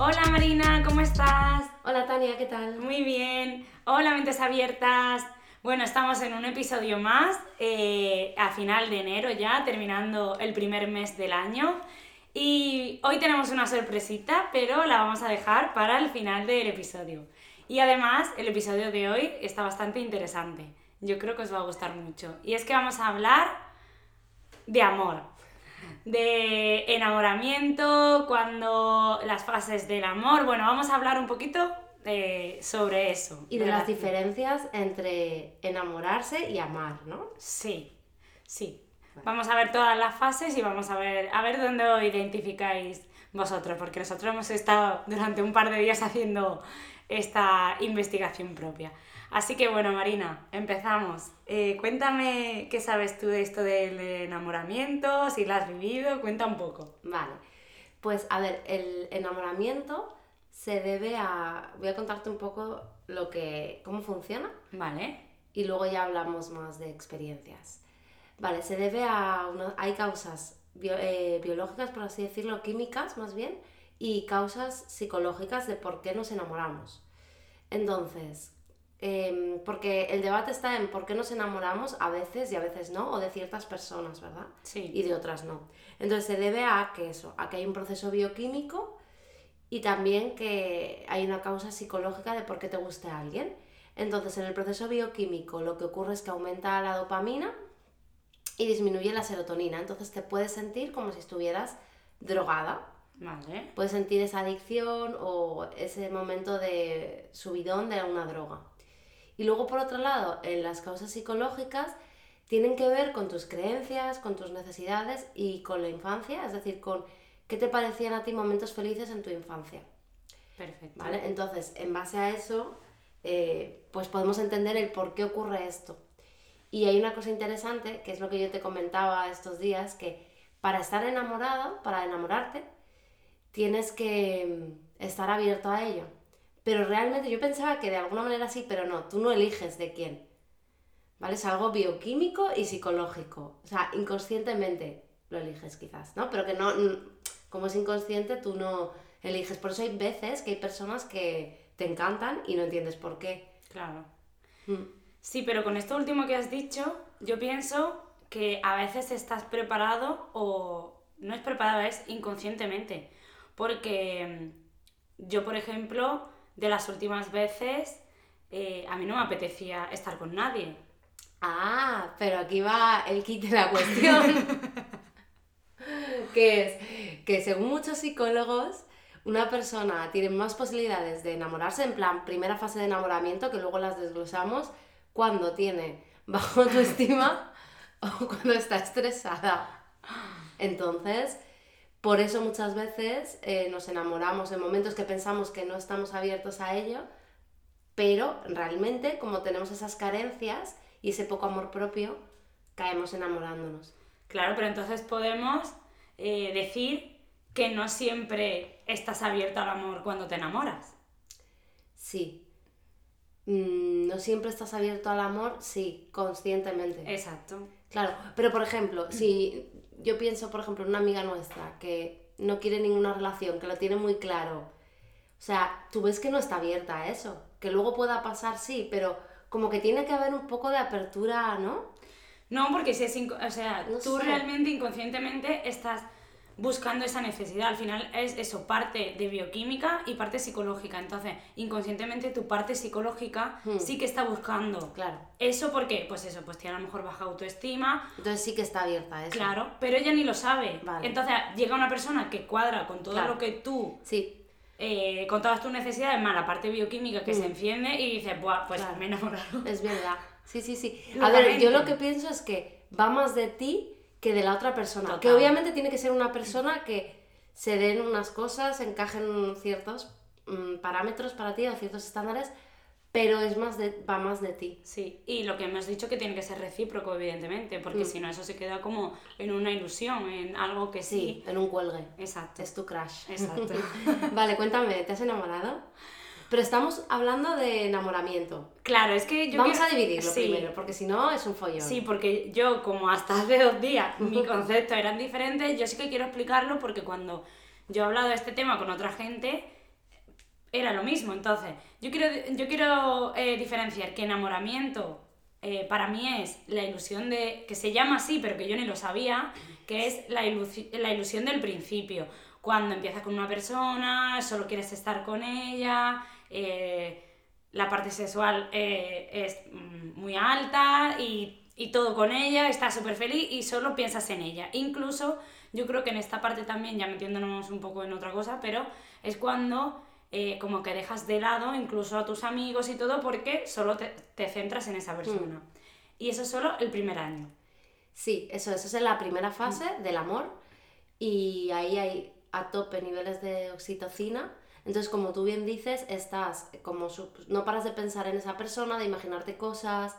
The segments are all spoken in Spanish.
Hola Marina, ¿cómo estás? Hola Tania, ¿qué tal? Muy bien. Hola mentes abiertas. Bueno, estamos en un episodio más, eh, a final de enero ya, terminando el primer mes del año. Y hoy tenemos una sorpresita, pero la vamos a dejar para el final del episodio. Y además, el episodio de hoy está bastante interesante. Yo creo que os va a gustar mucho. Y es que vamos a hablar de amor de enamoramiento, cuando las fases del amor. Bueno, vamos a hablar un poquito eh, sobre eso. Y de, las diferencias entre enamorarse y amar, ¿no? Sí, sí. Vamos a ver todas las fases y vamos a ver, a ver dónde os identificáis vosotros, porque nosotros hemos estado durante un par de días haciendo esta investigación propia. Así que bueno, Marina, empezamos. Eh, cuéntame qué sabes tú de esto del enamoramiento, si lo has vivido, cuenta un poco. Vale, pues a ver, el enamoramiento se debe a... Voy a contarte un poco lo que, cómo funciona. Vale. Y luego ya hablamos más de experiencias. Vale, se debe a... hay causas eh, biológicas, por así decirlo, químicas más bien, y causas psicológicas de por qué nos enamoramos. Entonces, Em, porque el debate está en por qué nos enamoramos a veces y a veces no, o de ciertas personas, ¿verdad? Sí. Y de otras no. Entonces se debe a que eso, a que hay un proceso bioquímico y también que hay una causa psicológica de por qué te guste a alguien. Entonces en el proceso bioquímico lo que ocurre es que aumenta la dopamina y disminuye la serotonina. Entonces te puedes sentir como si estuvieras drogada. Vale. Puedes sentir esa adicción o ese momento de subidón de una droga. Y luego, por otro lado, en las causas psicológicas tienen que ver con tus creencias, con tus necesidades y con la infancia, es decir, con qué te parecían a ti momentos felices en tu infancia. Perfecto. ¿Vale? Entonces, en base a eso, eh, pues podemos entender el por qué ocurre esto. Y hay una cosa interesante, que es lo que yo te comentaba estos días, que para estar enamorado, para enamorarte, tienes que mm, estar abierto a ello. Pero realmente yo pensaba que de alguna manera sí, pero no, tú no eliges de quién. ¿Vale? Es algo bioquímico y psicológico. O sea, inconscientemente lo eliges quizás, ¿no? Pero que no, como es inconsciente, tú no eliges. Por eso hay veces que hay personas que te encantan y no entiendes por qué. Claro. Mm. Sí, pero con esto último que has dicho, yo pienso que a veces estás preparado o no es preparado, es inconscientemente. Porque mm, yo, por ejemplo, de las últimas veces, eh, a mí no me apetecía estar con nadie. Ah, pero aquí va el kit de la cuestión. que es que según muchos psicólogos, una persona tiene más posibilidades de enamorarse, en plan, primera fase de enamoramiento, que luego las desglosamos, cuando tiene bajo autoestima o cuando está estresada. Entonces, por eso muchas veces eh, nos enamoramos en momentos que pensamos que no estamos abiertos a ello, pero realmente como tenemos esas carencias y ese poco amor propio, caemos enamorándonos. Claro, pero entonces podemos eh, decir que no siempre estás abierto al amor cuando te enamoras. Sí. Mm, no siempre estás abierto al amor, sí, conscientemente. Exacto. Claro, pero por ejemplo, si yo pienso, por ejemplo, en una amiga nuestra que no quiere ninguna relación, que lo tiene muy claro. O sea, tú ves que no está abierta a eso. Que luego pueda pasar, sí, pero como que tiene que haber un poco de apertura, ¿no? No, porque si es. O sea, tú realmente inconscientemente estás buscando esa necesidad. Al final es eso, parte de bioquímica y parte psicológica. Entonces, inconscientemente tu parte psicológica hmm. sí que está buscando. Claro. ¿Eso por qué? Pues eso, pues tiene a lo mejor baja autoestima. Entonces sí que está abierta eso. Claro, pero ella ni lo sabe. Entonces llega una persona que cuadra con todo lo que tú... Sí. Eh, con todas tus necesidades, más la parte bioquímica que se hmm. enciende y dices, Buah, pues me he enamorado. Es verdad. Sí, sí, sí. A ver, yo lo que pienso es que va más de ti que de la otra persona. Que obviamente tiene que ser una persona que se den unas cosas, encajen ciertos mm, parámetros para ti o ciertos estándares, pero es más de, va más de ti. Sí, y lo que hemos dicho que tiene que ser recíproco, evidentemente, porque Mm. si no eso se queda como en una ilusión, en algo que sí. Sí, en un cuelgue. Exacto. Es tu crush. Exacto. vale, cuéntame, ¿te has enamorado? Pero estamos hablando de enamoramiento. Claro, es que yo Vamos quiero- a dividirlo Sí. primero, porque si no es un follón. Sí, porque yo, como hasta hace dos días, mi concepto eran diferentes, yo sí que quiero explicarlo porque cuando yo he hablado de este tema con otra gente, era lo mismo. Entonces, yo quiero, yo quiero eh, diferenciar que enamoramiento eh, para mí es la ilusión de, que se llama así, pero que yo ni lo sabía, que es la, ilusi- la ilusión del principio. Cuando empiezas con una persona, solo quieres estar con ella, eh, la parte sexual eh, es mm, muy alta y, y todo con ella, estás súper feliz y solo piensas en ella. Incluso yo creo que en esta parte también, ya metiéndonos un poco en otra cosa, pero es cuando eh, como que dejas de lado incluso a tus amigos y todo porque solo te, te centras en esa persona. Y eso es solo el primer año. Sí, eso, eso es en la primera fase Mm. del amor y ahí hay a tope niveles de oxitocina. Entonces, como tú bien dices, estás como su- no paras de pensar en esa persona, de imaginarte cosas,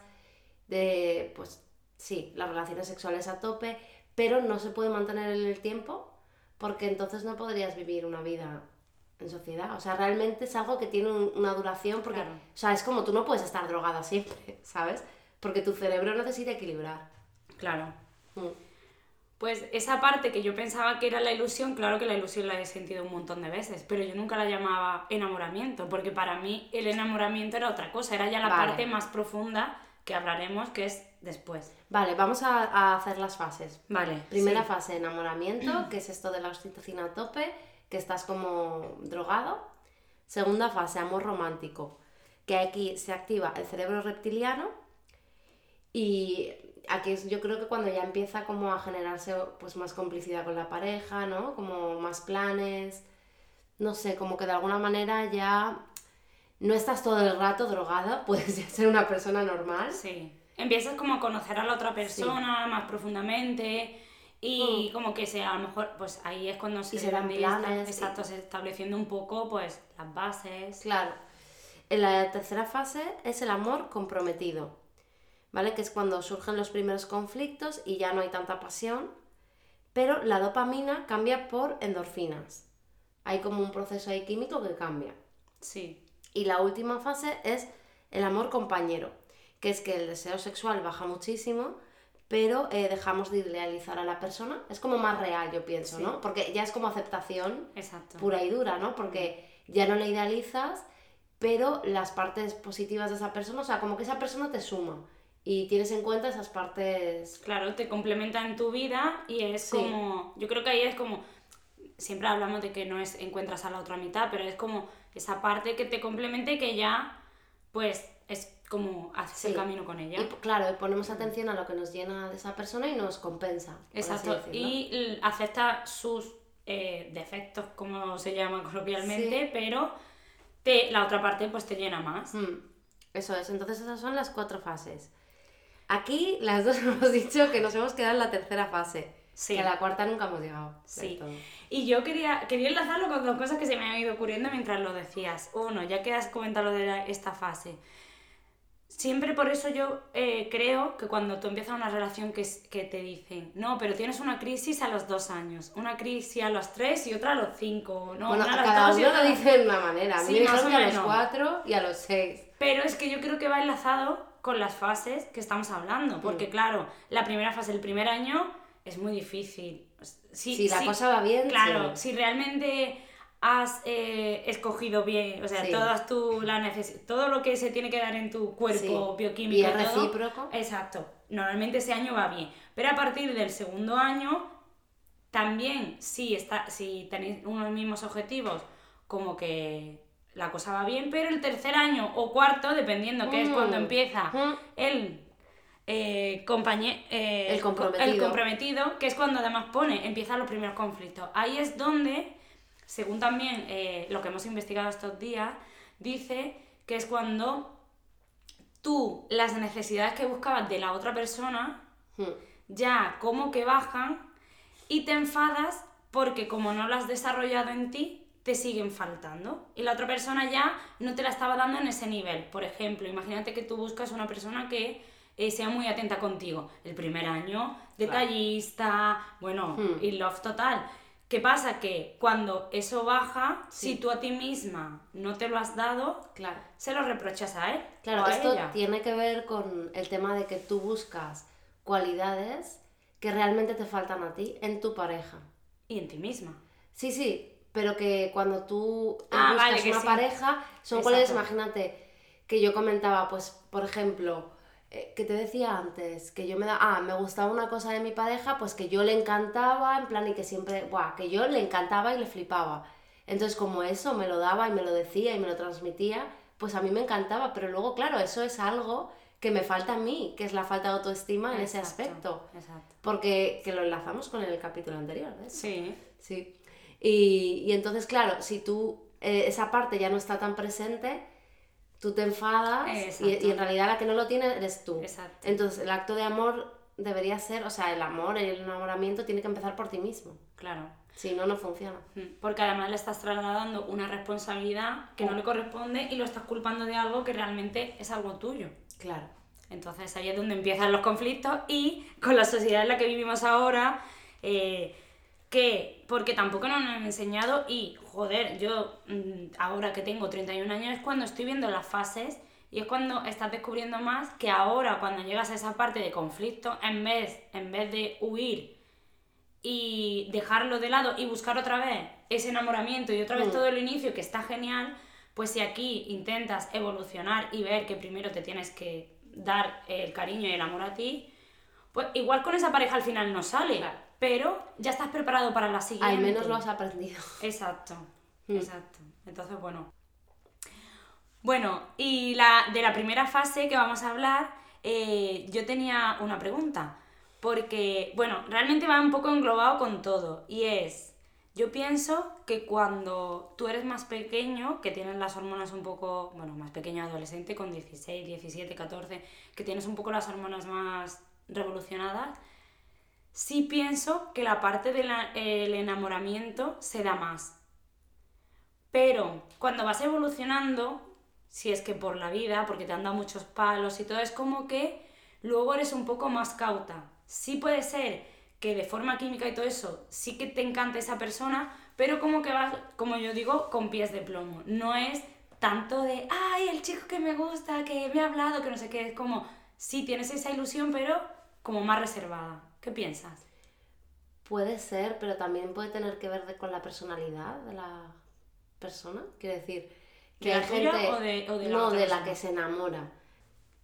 de pues sí, las relaciones sexuales a tope, pero no se puede mantener en el tiempo porque entonces no podrías vivir una vida en sociedad. O sea, realmente es algo que tiene un- una duración porque, Claro. o sea, es como tú no puedes estar drogada siempre, ¿sabes? Porque tu cerebro necesita equilibrar. Claro. Mm. Pues esa parte que yo pensaba que era la ilusión, claro que la ilusión la he sentido un montón de veces, pero yo nunca la llamaba enamoramiento, porque para mí el enamoramiento era otra cosa, era ya la Vale. parte más profunda que hablaremos, que es después. Vale, vamos a, a hacer las fases. Vale. Primera sí. fase, enamoramiento, que es esto de la oxitocina a tope, que estás como drogado. Segunda fase, amor romántico, que aquí se activa el cerebro reptiliano y aquí es, yo creo que cuando ya empieza como a generarse pues más complicidad con la pareja, ¿no? Como más planes, no sé, como que de alguna manera ya no estás todo el rato drogada, puedes ya ser una persona normal. Sí. Empiezas como a conocer a la otra persona más profundamente y como que se, a lo mejor, pues ahí es cuando se, Mm. se dan planes, exacto, se estableciendo un poco pues las bases. Claro. En la tercera fase es el amor comprometido, ¿vale? Que es cuando surgen los primeros conflictos y ya no hay tanta pasión, pero la dopamina cambia por endorfinas. Hay como un proceso ahí químico que cambia. Sí. Y la última fase es el amor compañero, que es que el deseo sexual baja muchísimo, pero eh, dejamos de idealizar a la persona. Es como más real, yo pienso, Sí. ¿no? Porque ya es como aceptación Exacto. pura y dura, ¿no? Porque ya no le idealizas, pero las partes positivas de esa persona, o sea, como que esa persona te suma y tienes en cuenta esas partes... Claro, te complementa en tu vida y es Sí. como, yo creo que ahí es como, siempre hablamos de que no es encuentras a la otra mitad, pero es como esa parte que te complementa y que ya, pues, es como haces Sí. el camino con ella. Y claro, ponemos atención a lo que nos llena de esa persona y nos compensa. Exacto, y acepta sus eh, defectos, como se llaman coloquialmente, Sí. pero te, la otra parte pues te llena más. Mm, Eso es, entonces esas son las cuatro fases. Aquí las dos hemos dicho que nos hemos quedado en la tercera fase. Sí. Que a la cuarta nunca hemos llegado. Sí. todo. Y yo quería, quería enlazarlo con dos cosas que se me han ido ocurriendo mientras lo decías. Uno, ya que has comentado lo de la- esta fase. Siempre por eso yo eh, creo que cuando tú empiezas una relación que, que te dicen, no, pero tienes una crisis a los dos años, una crisis a los tres y otra a los cinco, no, bueno, una a los cada dos y uno otra lo dice de una manera. A mí Sí, me más o a los cuatro y a los seis. Pero es que yo creo que va enlazado con las fases que estamos hablando, porque Mm. claro, la primera fase, el primer año, es muy difícil. Si, Si la si- cosa va bien, Claro, sí. si realmente has eh, escogido bien, o sea, Sí. todas tu, la neces- todo lo que se tiene que dar en tu cuerpo Sí. bioquímico Y es todo, recíproco. Exacto. Normalmente ese año va bien. Pero a partir del segundo año, también si, está, si tenéis unos mismos objetivos, como que la cosa va bien, pero el tercer año o cuarto, dependiendo que es Mm. cuando empieza Mm. el eh, compañe- eh, El comprometido. el comprometido, que es cuando además pone, empiezan los primeros conflictos. Ahí es donde, según también eh, lo que hemos investigado estos días, dice que es cuando tú las necesidades que buscabas de la otra persona Mm. ya como que bajan y te enfadas porque como no lo has desarrollado en ti, te siguen faltando. Y la otra persona ya no te la estaba dando en ese nivel. Por ejemplo, imagínate que tú buscas una persona que eh, sea muy atenta contigo. El primer año, detallista, bueno, Hmm. y love total. ¿Qué pasa? Que cuando eso baja, si tú a ti misma no te lo has dado, Claro. se lo reprochas a él. Claro, o a esto ella. tiene que ver con el tema de que tú buscas cualidades que realmente te faltan a ti en tu pareja. Y en ti misma. Sí, sí, pero que cuando tú Ah, buscas vale, una sí. pareja, son Exacto. imagínate, que yo comentaba, pues, por ejemplo, eh, que te decía antes, que yo me da, ah, me gustaba una cosa de mi pareja, pues que yo le encantaba, en plan, y que siempre, buah, que yo le encantaba y le flipaba. Entonces, como eso me lo daba y me lo decía y me lo transmitía, pues a mí me encantaba, pero luego, claro, eso es algo que me falta a mí, que es la falta de autoestima en ese Exacto, aspecto. Exacto. Porque que lo enlazamos con el capítulo anterior, ¿ves? Sí. Sí. Y, y entonces, claro, si tú eh, esa parte ya no está tan presente, tú te enfadas y, en realidad la que no lo tiene eres tú. Exacto. Entonces, el acto de amor debería ser, o sea, el amor, el enamoramiento tiene que empezar por ti mismo. Claro. Si no, no funciona. Mm, Porque además le estás trasladando una responsabilidad que Oh. no le corresponde y lo estás culpando de algo que realmente es algo tuyo. Claro. Entonces ahí es donde empiezan los conflictos y con la sociedad en la que vivimos ahora, eh, que porque tampoco nos han enseñado y joder, yo mm, ahora que tengo 31 años es cuando estoy viendo las fases y es cuando estás descubriendo más que ahora cuando llegas a esa parte de conflicto, en vez, en vez de huir y dejarlo de lado y buscar otra vez ese enamoramiento y otra vez Mm. todo el inicio que está genial, pues si aquí intentas evolucionar y ver que primero te tienes que dar el cariño y el amor a ti, pues igual con esa pareja al final no sale, Claro. Pero ya estás preparado para la siguiente. Al menos lo has aprendido. Exacto, Mm. exacto. Entonces, bueno. Bueno, y la, de la primera fase que vamos a hablar, eh, yo tenía una pregunta. Porque, bueno, realmente va un poco englobado con todo. Y es, yo pienso que cuando tú eres más pequeño, que tienes las hormonas un poco, bueno, más pequeño adolescente, con 16, 17, 14, que tienes un poco las hormonas más revolucionadas, sí pienso que la parte del enamoramiento se da más. Pero cuando vas evolucionando, si es que por la vida, porque te han dado muchos palos y todo, es como que luego eres un poco más cauta. Sí puede ser que de forma química y todo eso, sí que te encanta esa persona, pero como que vas, como yo digo, con pies de plomo. No es tanto de, ay, el chico que me gusta, que me ha hablado, que no sé qué, es como, sí tienes esa ilusión, pero como más reservada. ¿Qué piensas? Puede ser, pero también puede tener que ver de- con la personalidad de la persona. Quiero decir, que ¿De la hay gente. o de- o de la no, de la que se enamora.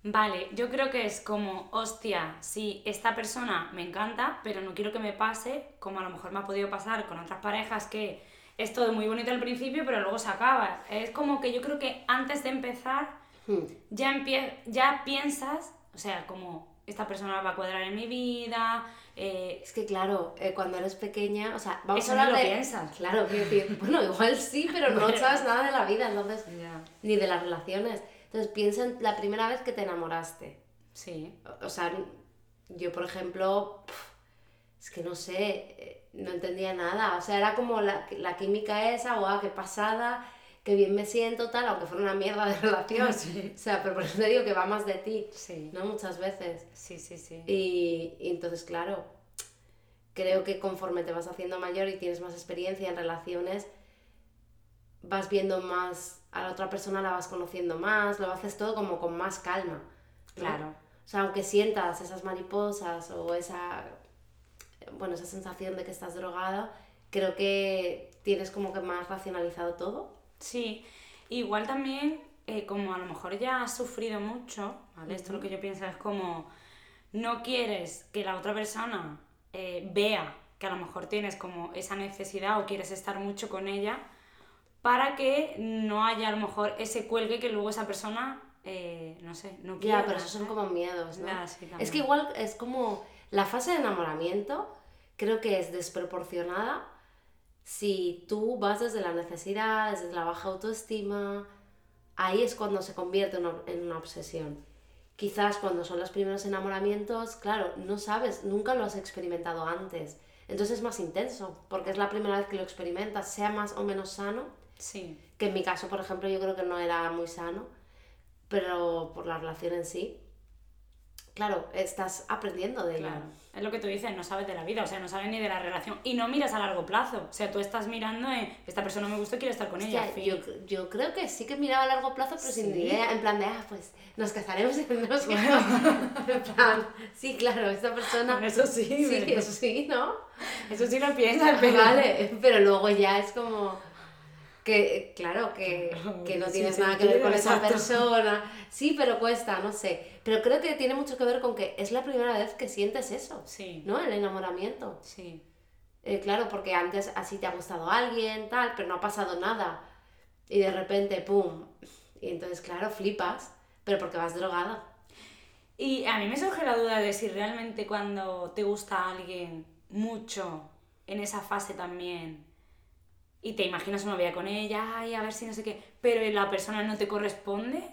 Vale, yo creo que es como, hostia, sí, esta persona me encanta, pero no quiero que me pase como a lo mejor me ha podido pasar con otras parejas que es todo muy bonito al principio, pero luego se acaba. Es como que yo creo que antes de empezar Hmm. ya, empie- ya piensas, o sea, como esta persona va a cuadrar en mi vida, eh, Es que claro, eh, cuando eres pequeña, o sea, vamos Eso a no hablar lo de... piensas. Claro, quiero decir, bueno, igual sí, pero no Bueno. sabes nada de la vida, entonces, ni de las relaciones. Entonces piensa en la primera vez que te enamoraste. sí, O- O sea, yo por ejemplo, es que no sé, eh, no entendía nada. O sea, era como la, la química esa, guau, qué pasada, qué bien me siento, tal, aunque fuera una mierda de relación. Sí. O sea, pero por eso te digo que va más de ti, sí, ¿no? Muchas veces. sí, sí, sí. Y, y entonces, claro, creo que conforme te vas haciendo mayor y tienes más experiencia en relaciones, vas viendo más a la otra persona, la vas conociendo más, lo haces todo como con más calma. ¿no? Claro. O sea, aunque sientas esas mariposas o esa, bueno, esa sensación de que estás drogada, creo que tienes como que más racionalizado todo. Sí, igual también, eh, como a lo mejor ya has sufrido mucho, ¿vale? Esto lo que yo pienso es como, no quieres que la otra persona eh, vea que a lo mejor tienes como esa necesidad o quieres estar mucho con ella, para que no haya a lo mejor ese cuelgue que luego esa persona, eh, no sé, no quiera. Ya, pero esos son como miedos, ¿no? Ya, sí, es que igual es como la fase de enamoramiento, creo que es desproporcionada si tú vas desde la necesidad, desde la baja autoestima, ahí es cuando se convierte en una, obsesión. Quizás cuando son los primeros enamoramientos, claro, no sabes, nunca lo has experimentado antes. Entonces es más intenso, porque es la primera vez que lo experimentas, sea más o menos sano. Sí. Que en mi caso, por ejemplo, yo creo que no era muy sano, pero por la relación en sí. Claro, estás aprendiendo de ella. Es lo que tú dices, no sabes de la vida, o sea, no sabes ni de la relación. Y no miras a largo plazo. O sea, tú estás mirando en esta persona me gusta y quiero estar con ella. Fin. yo, yo creo que sí que miraba a largo plazo, pero sin idea, en plan de, ah, pues nos casaremos y hijos. en plan, sí, claro, esta persona... Bueno, eso sí, sí, pero- eso sí, ¿no? Eso sí lo piensas, pero... Vale, pero luego ya es como que, claro, que, que no tienes sí, nada que ver con esa persona. Sí, pero cuesta, no sé. Pero creo que tiene mucho que ver con que es la primera vez que sientes eso, Sí, ¿no? El enamoramiento. sí. Eh, claro, porque antes así te ha gustado alguien, tal, pero no ha pasado nada. Y de repente, ¡pum! Y entonces, claro, flipas, pero porque vas drogada. Y a mí me surge la duda de si realmente cuando te gusta alguien mucho, en esa fase también, y te imaginas una vida con ella, ay, a ver si no sé qué, pero la persona no te corresponde.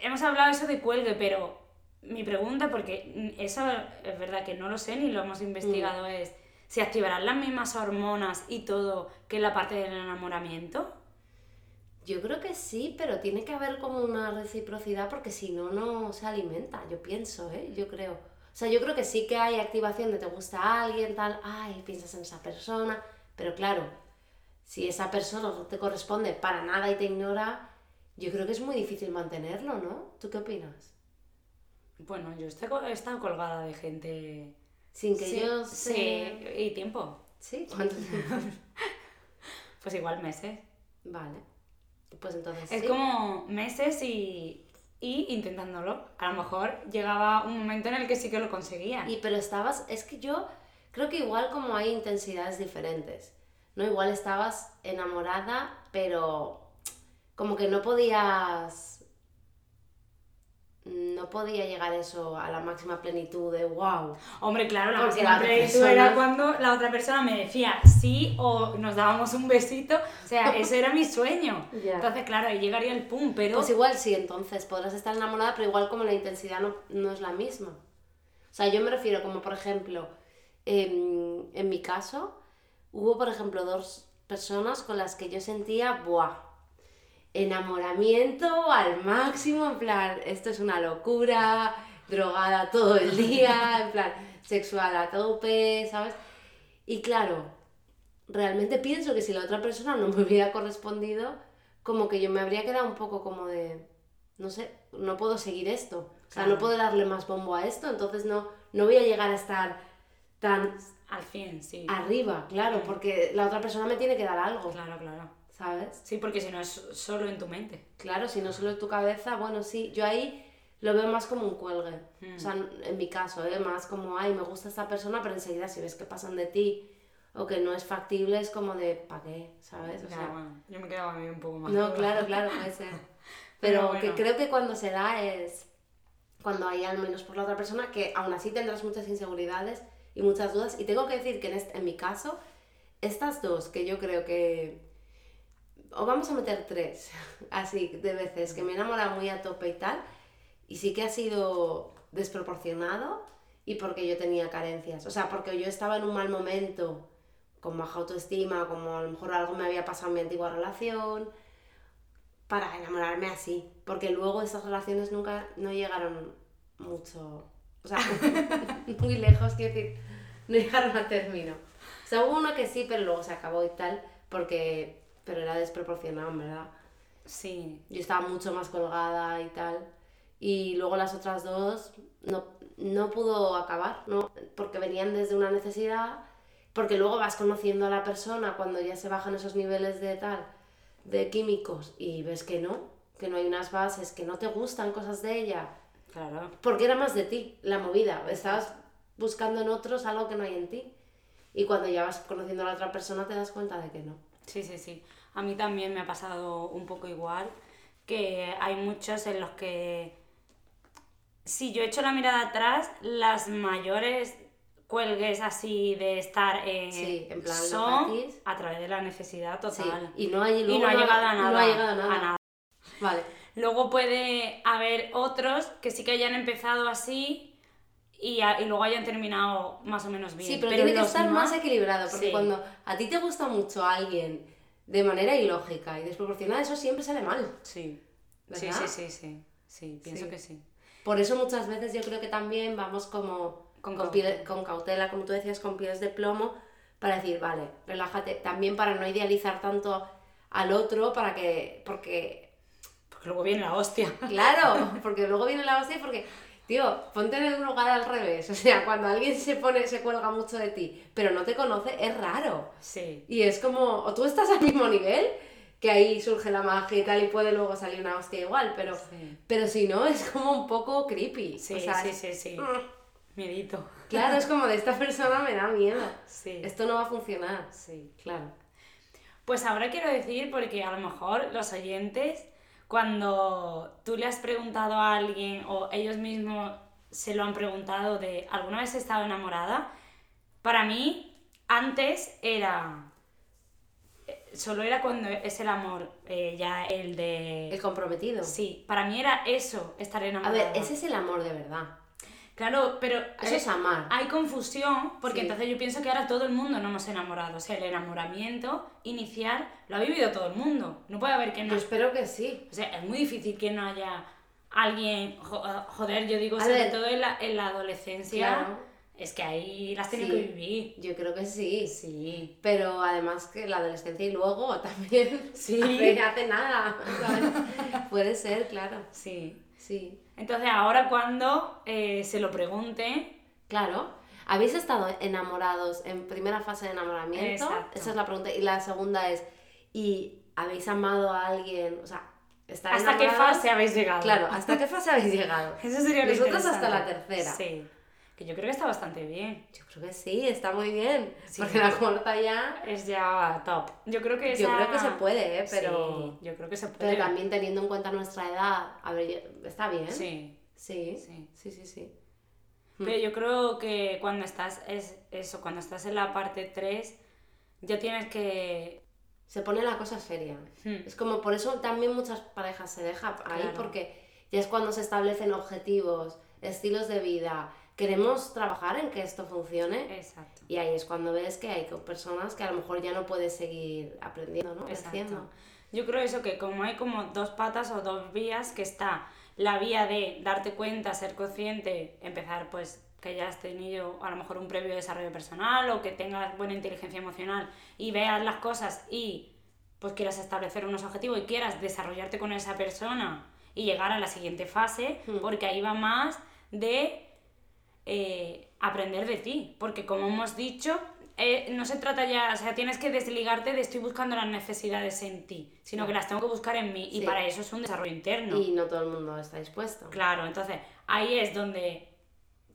Hemos hablado eso de cuelgue, pero mi pregunta, porque eso es verdad que no lo sé ni lo hemos investigado, es si activarán las mismas hormonas y todo que la parte del enamoramiento. Yo creo que sí, pero tiene que haber como una reciprocidad porque si no, no se alimenta, yo pienso, ¿eh? Yo creo. O sea, yo creo que sí que hay activación de te gusta alguien, tal, ay, piensas en esa persona, pero claro, si esa persona no te corresponde para nada y te ignora, yo creo que es muy difícil mantenerlo, ¿no? ¿Tú qué opinas? Bueno, yo he estado colgada de gente... Sin que sí, yo sí, y tiempo. ¿Sí? ¿Cuánto tiempo? Pues igual meses. Vale. Pues entonces Es sí. como meses y, y intentándolo. A lo mejor llegaba un momento en el que sí que lo conseguía. Y pero estabas, es que yo creo que igual como hay intensidades diferentes, ¿no? Igual estabas enamorada, pero como que no podías, no podía llegar eso a la máxima plenitud de wow. Hombre, claro, la máxima plenitud persona- era cuando la otra persona me decía sí o nos dábamos un besito. O sea, eso era mi sueño. Entonces, claro, ahí llegaría el pum, pero... Pues igual sí, entonces podrás estar enamorada, pero igual como la intensidad no, no es la misma. O sea, yo me refiero como, por ejemplo, en, en mi caso, hubo, por ejemplo, dos personas con las que yo sentía, ¡buah! Enamoramiento al máximo, en plan, esto es una locura, drogada todo el día, en plan, sexual a tope, ¿sabes? Y claro, realmente pienso que si la otra persona no me hubiera correspondido, como que yo me habría quedado un poco como de, no sé, no puedo seguir esto. O sea, Claro. no puedo darle más bombo a esto, entonces no, no voy a llegar a estar tan Al fin, sí. arriba, claro, porque la otra persona me tiene que dar algo, Claro, claro. ¿Sabes? Sí, porque si no es solo en tu mente. Claro, si no solo en tu cabeza, bueno, sí, yo ahí lo veo más como un cuelgue. Mm. O sea, en mi caso, ¿eh? más como, ay, me gusta esta persona, pero enseguida si ves que pasan de ti o que no es factible, es como de, ¿para qué? ¿Sabes? O Ya, sea, bueno, yo me quedaba a mí un poco más. no, claro, claro, puede ser. Pero Pero bueno. que creo que cuando se da es cuando hay al menos por la otra persona, que aún así tendrás muchas inseguridades y muchas dudas. Y tengo que decir que en, este- en mi caso, estas dos que yo creo que... O vamos a meter tres, así, de veces, que me he enamorado muy a tope y tal. Y sí que ha sido desproporcionado y porque yo tenía carencias. O sea, porque yo estaba en un mal momento, con baja autoestima, como a lo mejor algo me había pasado en mi antigua relación, para enamorarme así. Porque luego esas relaciones nunca, no llegaron mucho, o sea, muy lejos, quiero decir, no llegaron a término. O uno que sí, pero luego se acabó y tal, porque, pero era desproporcionado, verdad. Sí, Yo estaba mucho más colgada y tal. Y luego las otras dos no, no pudo acabar, ¿no? Porque venían desde una necesidad, porque luego vas conociendo a la persona cuando ya se bajan esos niveles de tal, de químicos, y ves que no, que no hay unas bases, que no te gustan cosas de ella, claro. porque era más de ti la movida. Estabas buscando en otros algo que no hay en ti. Y cuando ya vas conociendo a la otra persona te das cuenta de que no. Sí, sí, sí. A mí también me ha pasado un poco igual, que hay muchos en los que si yo echo la mirada atrás, las mayores cuelgues así de estar en, Sí, en plan, son a través de la necesidad Sí, total. y no hay Y luego no ha llegado a nada. No ha llegado a nada. a nada. Vale. Luego puede haber otros que sí que hayan empezado así y, a- y luego hayan terminado más o menos bien. Sí, pero, tiene que estar demás- más equilibrado, porque Sí. cuando a ti te gusta mucho a alguien de manera ilógica y desproporcionada, eso siempre sale mal. Sí. Sí, sí, sí, sí. Sí, pienso Sí. que sí. Por eso muchas veces yo creo que también vamos como Con con, cautela. piel- con cautela, como tú decías, con pies de plomo, para decir, vale, relájate. También para no idealizar tanto al otro, para que, porque, Porque luego viene la hostia. claro, porque luego viene la hostia porque, tío, ponte en un lugar al revés. O sea, cuando alguien se pone, se cuelga mucho de ti, pero no te conoce, es raro. Sí. Y es como, o tú estás al mismo nivel, que ahí surge la magia y tal, y puede luego salir una hostia igual, pero, Sí. pero si no, es como un poco creepy. Sí, o sea, sí, sí, sí. Mm. Miedito. Claro, es como de esta persona me da miedo. Sí. Esto no va a funcionar. Sí. Claro. Pues ahora quiero decir, porque a lo mejor los oyentes, cuando tú le has preguntado a alguien o ellos mismos se lo han preguntado de ¿alguna vez he estado enamorada? Para mí, antes era... Solo era cuando es el amor, eh, ya el de... El comprometido. Sí, para mí era eso, estar A enamorada. ver, ese es el amor de verdad. Claro, pero Eso eh, es amar. hay confusión porque Sí. entonces yo pienso que ahora todo el mundo no hemos enamorado. O sea, el enamoramiento inicial lo ha vivido todo el mundo. No puede haber que no. Yo espero que sí. O sea, es muy difícil que no haya alguien. eh, Joder, yo digo, A sobre ver. todo en la, en la adolescencia. Claro. Es que ahí las Sí. que vivir. Yo creo que sí. Sí. Pero además que la adolescencia y luego también Sí. hace, hace nada. ¿sabes? Puede ser, claro. Sí. Sí. Entonces, ahora cuando eh, se lo pregunte, Claro. ¿Habéis estado enamorados en primera fase de enamoramiento? Exacto. Esa es la pregunta. Y la segunda es, ¿y habéis amado a alguien? O sea, ¿estar ¿hasta qué fase habéis llegado? Claro, ¿hasta qué fase habéis llegado? Eso sería lo Nosotros hasta la tercera. Sí. Que yo creo que está bastante bien. Yo creo que sí, está muy bien. Sí. Porque la cuarta ya. Es ya top. Yo creo que Yo esa- creo que se puede, ¿eh? Pero, Sí, yo creo que se puede. pero también teniendo en cuenta nuestra edad, a ver, está bien. Sí. Sí, Sí. sí, sí, sí. Pero yo creo que cuando estás, es eso, cuando estás en la parte 3, ya tienes que... Se pone la cosa seria. Hmm. Es como por eso también muchas parejas se dejan ahí, Claro. porque ya es cuando se establecen objetivos, estilos de vida. Queremos trabajar en que esto funcione. Exacto. Y ahí es cuando ves que hay personas que a lo mejor ya no puedes seguir aprendiendo, ¿no? Creciendo. Exacto. Yo creo eso, que como hay como dos patas o dos vías, que está la vía de darte cuenta, ser consciente, empezar pues que ya has tenido a lo mejor un previo desarrollo personal o que tengas buena inteligencia emocional y veas las cosas y pues quieras establecer unos objetivos y quieras desarrollarte con esa persona y llegar a la siguiente fase, Hmm. porque ahí va más de eh, aprender de ti, porque como hemos dicho, eh, no se trata ya, o sea, tienes que desligarte de estoy buscando las necesidades en ti, sino que las tengo que buscar en mí y para eso es un desarrollo interno. Y no todo el mundo está dispuesto. Claro, entonces ahí es donde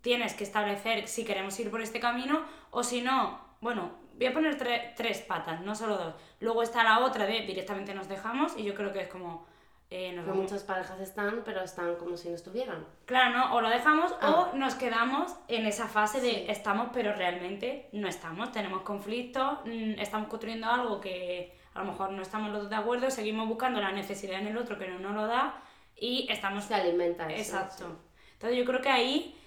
tienes que establecer si queremos ir por este camino o si no, bueno, voy a poner tre- tres patas, no solo dos. Luego está la otra de directamente nos dejamos y yo creo que es como... eh, vamos- muchas parejas están, pero están como si no estuvieran. Claro, ¿no? O lo dejamos Ah. o nos quedamos en esa fase de Sí. estamos, pero realmente no estamos. Tenemos conflictos, mm, estamos construyendo algo que a lo mejor no estamos los dos de acuerdo, seguimos buscando la necesidad en el otro que no nos lo da y estamos... Se alimenta eso. Exacto. Entonces yo creo que ahí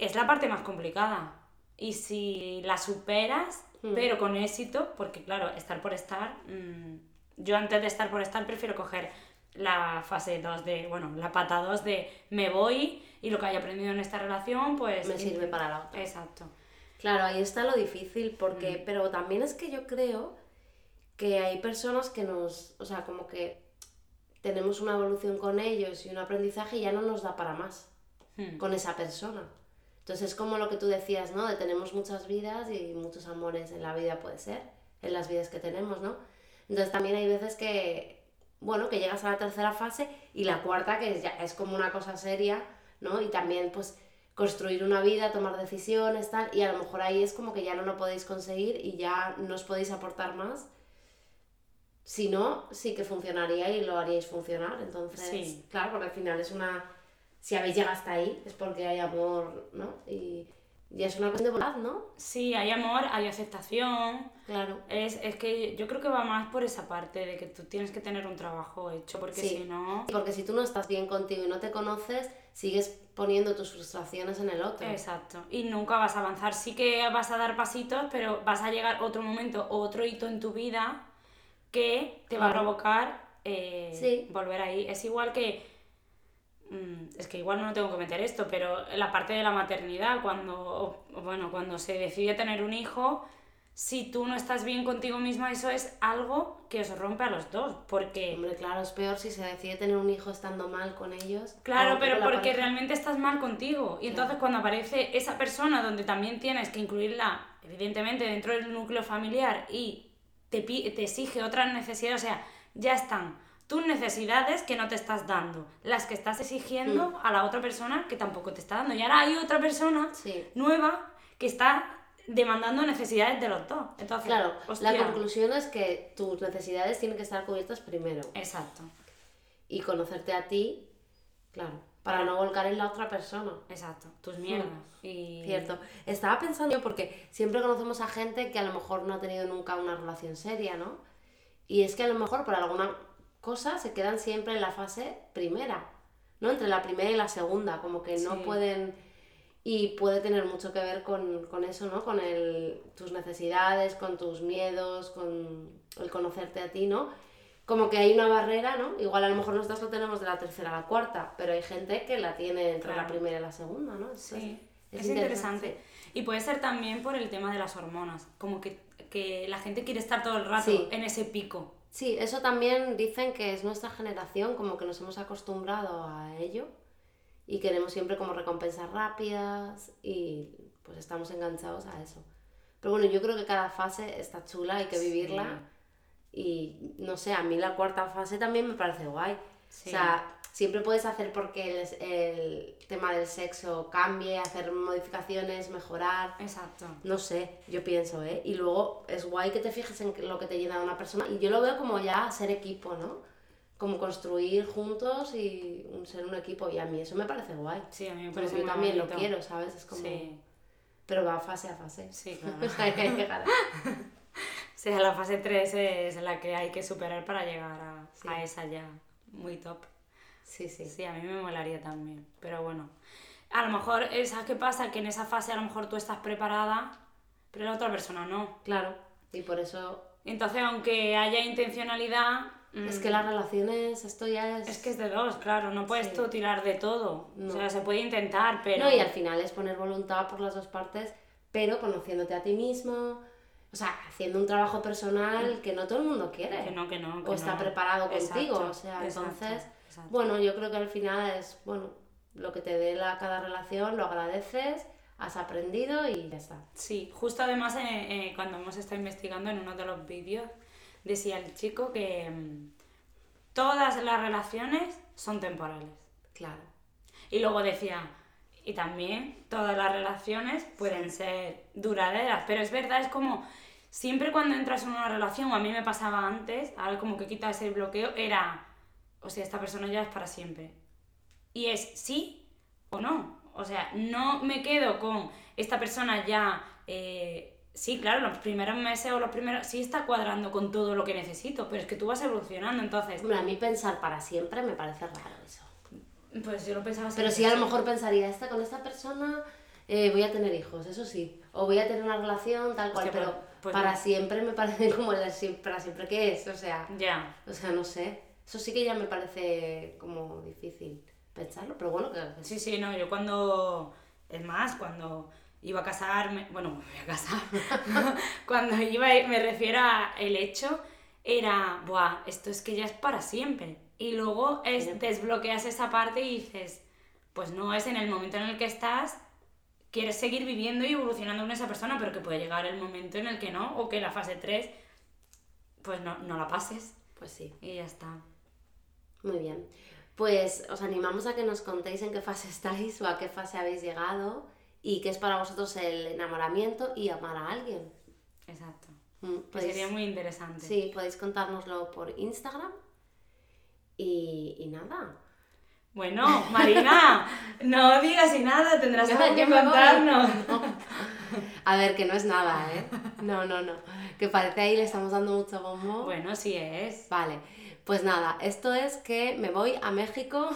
es la parte más complicada. Y si la superas, Mm. pero con éxito, porque claro, estar por estar, mm, yo antes de estar por estar prefiero coger la fase 2 de, bueno, la pata 2 de me voy y lo que haya aprendido en esta relación, pues... Me sirve para la otra. Exacto. Claro, ahí está lo difícil, porque, Mm. pero también es que yo creo que hay personas que nos, o sea, como que tenemos una evolución con ellos y un aprendizaje y ya no nos da para más Hmm. con esa persona. Entonces es como lo que tú decías, ¿no? De tenemos muchas vidas y muchos amores en la vida puede ser, en las vidas que tenemos, ¿no? Entonces también hay veces que, bueno, que llegas a la tercera fase y la cuarta que ya es como una cosa seria, ¿no? Y también pues construir una vida, tomar decisiones, tal, y a lo mejor ahí es como que ya no lo podéis conseguir y ya no os podéis aportar más. Si no, sí que funcionaría y lo haríais funcionar. Entonces, Sí. claro, porque al final es una... Si habéis llegado hasta ahí es porque hay amor, ¿no? Y, ya es una cuestión de voluntad, ¿no? Sí, hay amor, hay aceptación. Claro. Es, es que yo creo que va más por esa parte de que tú tienes que tener un trabajo hecho, porque Sí. si no. Porque si tú no estás bien contigo y no te conoces, sigues poniendo tus frustraciones en el otro. Exacto. Y nunca vas a avanzar. Sí que vas a dar pasitos, pero vas a llegar otro momento o otro hito en tu vida que te va a provocar eh, Sí. volver ahí. Es igual que. Mm, Es que igual no tengo que meter esto, pero la parte de la maternidad, cuando, bueno, cuando se decide tener un hijo, si tú no estás bien contigo misma, eso es algo que os rompe a los dos. Porque Hombre, claro, es peor si se decide tener un hijo estando mal con ellos. Claro, pero porque pareja. realmente estás mal contigo. Y entonces cuando aparece esa persona donde también tienes que incluirla, evidentemente, dentro del núcleo familiar y te, te exige otras necesidades, o sea, ya están tus necesidades que no te estás dando, las que estás exigiendo Mm. a la otra persona que tampoco te está dando. Y ahora hay otra persona Sí. nueva que está demandando necesidades de los dos. Entonces, Claro, hostia. la conclusión es que tus necesidades tienen que estar cubiertas primero. Exacto, Y conocerte a ti, claro, para no volcar en la otra persona. exacto. Tus mierdas. Y... Cierto. Estaba pensando yo porque siempre conocemos a gente que a lo mejor no ha tenido nunca una relación seria, ¿no? Y es que a lo mejor por alguna cosa se quedan siempre en la fase primera, ¿no? Entre la primera y la segunda, como que no Sí. pueden... Y puede tener mucho que ver con, con eso, ¿no? Con el, tus necesidades, con tus miedos, con el conocerte a ti, ¿no? Como que hay una barrera, ¿no? Igual a lo mejor nosotros lo tenemos de la tercera a la cuarta, pero hay gente que la tiene entre la Claro. primera y la segunda, ¿no? Entonces, Sí, es, interesante. Y puede ser también por el tema de las hormonas, como que, que la gente quiere estar todo el rato Sí. en ese pico. Sí, eso también dicen que es nuestra generación, como que nos hemos acostumbrado a ello y queremos siempre como recompensas rápidas y pues estamos enganchados a eso. Pero bueno, yo creo que cada fase está chula, hay que Sí. vivirla y no sé, a mí la cuarta fase también me parece guay. Sí. O sea, siempre puedes hacer porque el, el tema del sexo cambie, hacer modificaciones, mejorar. Exacto. No sé, yo pienso, ¿eh? Y luego es guay que te fijes en lo que te llena de una persona. Y yo lo veo como ya ser equipo, ¿no? Como construir juntos y ser un equipo. Y a mí eso me parece guay. Sí, a mí me Pero parece yo también lo quiero, ¿sabes? Es como... Sí, Pero va fase a fase. sí, claro. O sea, que hay que llegar. o sea, la fase 3 es la que hay que superar para llegar a, Sí. a esa ya. Muy top. Sí, sí. Sí, a mí me molaría también. Pero bueno, a lo mejor, eh, ¿sabes qué pasa? Que en esa fase a lo mejor tú estás preparada, pero la otra persona no. Claro. Y por eso... Entonces, aunque haya intencionalidad... Es mm, que las relaciones, esto ya es... Es que es de dos, claro, no puedes Sí. tú tirar de todo. No. O sea, se puede intentar, pero... No, y al final es poner voluntad por las dos partes, pero conociéndote a ti mismo, o sea, haciendo un trabajo personal que no todo el mundo quiere. Que no, que no. que o está no. preparado contigo, Exacto, o sea, exacto, entonces, exacto. bueno, yo creo que al final es, bueno, lo que te dé la, cada relación, lo agradeces, has aprendido y ya está. Sí, justo además eh, eh, cuando hemos estado investigando en uno de los vídeos, decía el chico que mm, todas las relaciones son temporales. Claro. Y luego decía, y también todas las relaciones pueden ser duraderas, pero es verdad, es como siempre cuando entras en una relación, o a mí me pasaba antes, ahora como que quitas el bloqueo, era, o sea, esta persona ya es para siempre. Y es sí o no. O sea, no me quedo con esta persona ya, eh, sí, claro, los primeros meses o los primeros, sí está cuadrando con todo lo que necesito, pero es que tú vas evolucionando, entonces, Hombre, a mí pensar para siempre me parece raro eso. pues yo lo pensaba Pero siempre sí, a lo así. mejor pensaría, esta con esta persona eh, voy a tener hijos, eso sí. O voy a tener una relación tal cual, pero pues- pues para no. siempre me parece como el para siempre que es, o sea, Ya. o sea, no sé. Eso sí que ya me parece como difícil pensarlo, pero bueno, que que Sí, sí, no, yo cuando, es más, cuando iba a casarme, bueno, me voy a casar, cuando iba, me refiero a el hecho, era, buah, esto es que ya es para siempre. Y luego es, desbloqueas esa parte y dices, pues no es en el momento en el que estás, quieres seguir viviendo y evolucionando con esa persona, pero que puede llegar el momento en el que no, o que la fase 3, pues no, no la pases pues sí. y ya está. Muy bien. Pues os animamos a que nos contéis en qué fase estáis o a qué fase habéis llegado y qué es para vosotros el enamoramiento y amar a alguien. Exacto. Mm, Que sería muy interesante. Sí, podéis contárnoslo por Instagram. Y, y nada. Bueno, Marina, no digas y nada, tendrás algo que contarnos. A ver, que no es nada, ¿eh? No, no, no. Que parece ahí le estamos dando mucho bombo. Bueno, sí es. Vale, pues nada, esto es que me voy a México,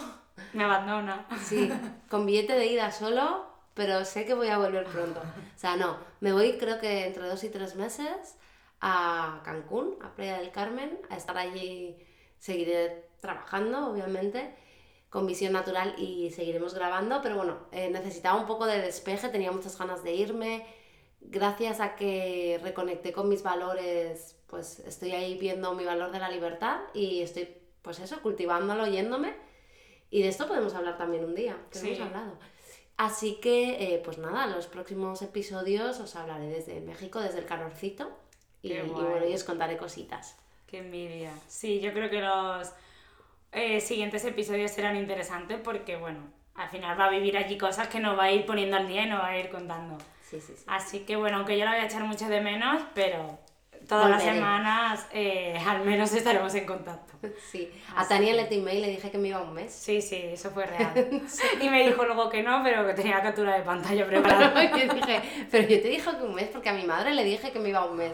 Me abandona. sí, con billete de ida solo, pero sé que voy a volver pronto. O sea, no, me voy creo que entre dos y tres meses a Cancún, a Playa del Carmen, a estar allí, seguiré trabajando, obviamente, con visión natural y seguiremos grabando, pero bueno, eh, necesitaba un poco de despeje, tenía muchas ganas de irme. Gracias a que reconecté con mis valores, pues estoy ahí viendo mi valor de la libertad y estoy, pues eso, cultivándolo, yéndome. Y de esto podemos hablar también un día, que Sí. hemos hablado. Así que, eh, pues nada, los próximos episodios os hablaré desde México, desde el calorcito. Y, y bueno, y os contaré cositas. Qué envidia. Sí, yo creo que los eh, siguientes episodios serán interesantes porque, bueno, al final va a vivir allí cosas que nos va a ir poniendo al día y nos va a ir contando. Sí, sí, sí. Así que, bueno, aunque yo la voy a echar mucho de menos, pero todas las Volveré. semanas eh, al menos estaremos en contacto. Sí. A Así Tania que- le timé y le dije que me iba un mes. Sí, sí, eso fue real. Y me dijo luego que no, pero que tenía captura de pantalla preparada. Y yo dije, pero yo te dije que un mes, porque a mi madre le dije que me iba un mes.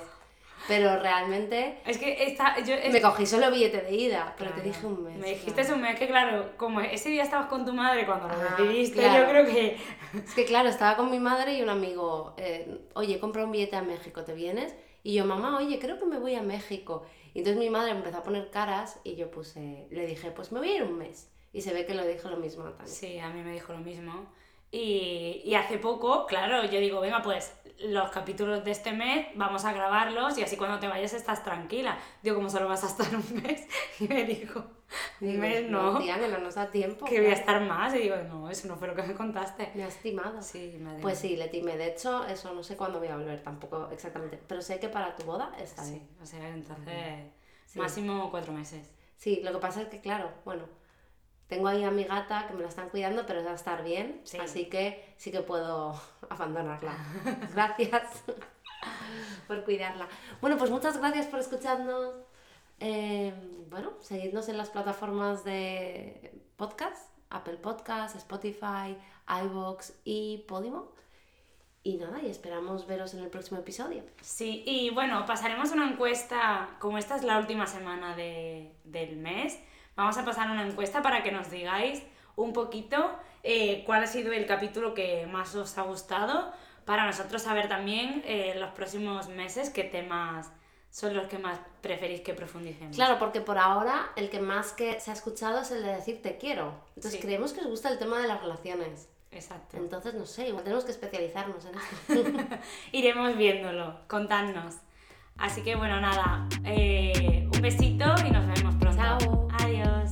Pero realmente Es que esta, yo, es- me cogí solo billete de ida, pero te dije un mes. Me dijiste claro. un mes que, claro, como ese día estabas con tu madre cuando lo Ah, decidiste, claro. yo creo que. Es que claro, estaba con mi madre y un amigo, eh, oye, compra un billete a México, ¿te vienes? Y yo, mamá, oye, creo que me voy a México. Y entonces mi madre empezó a poner caras y yo puse, le dije, pues me voy a ir un mes. Y se ve que lo dijo lo mismo a Tania. Sí, a mí me dijo lo mismo. Y, y hace poco, claro, yo digo, venga, pues los capítulos de este mes vamos a grabarlos y así cuando te vayas estás tranquila. Digo, como solo vas a estar un mes. Y me dijo, un Digo, mes no, Tía, que no nos da tiempo. que voy a estar más. Y digo, no, eso no fue lo que me contaste. Me has timado. Sí, madre Pues sí, le timé. De hecho, eso no sé cuándo voy a volver tampoco exactamente. Pero sé que para tu boda está Sí, bien. o sea, entonces, Sí. máximo cuatro meses. Sí, lo que pasa es que, claro, bueno, tengo ahí a mi gata que me la están cuidando, pero va a estar bien. Sí. Así que sí que puedo abandonarla. Gracias por cuidarla. Bueno, pues muchas gracias por escucharnos. Eh, bueno, seguidnos en las plataformas de podcast, Apple Podcast, Spotify, iVoox y Podimo. Y nada, y esperamos veros en el próximo episodio. Sí, y bueno, pasaremos una encuesta, como esta es la última semana de- del mes, vamos a pasar una encuesta para que nos digáis un poquito eh, cuál ha sido el capítulo que más os ha gustado, para nosotros saber también eh, en los próximos meses qué temas son los que más preferís que profundicemos. Claro, porque por ahora el que más que se ha escuchado es el de decir te quiero. Entonces Sí. creemos que os gusta el tema de las relaciones. Exacto. Entonces, no sé, igual tenemos que especializarnos en esto. Iremos viéndolo, contadnos. Así que bueno, nada, eh, un besito y nos vemos pronto. Chao. Adiós.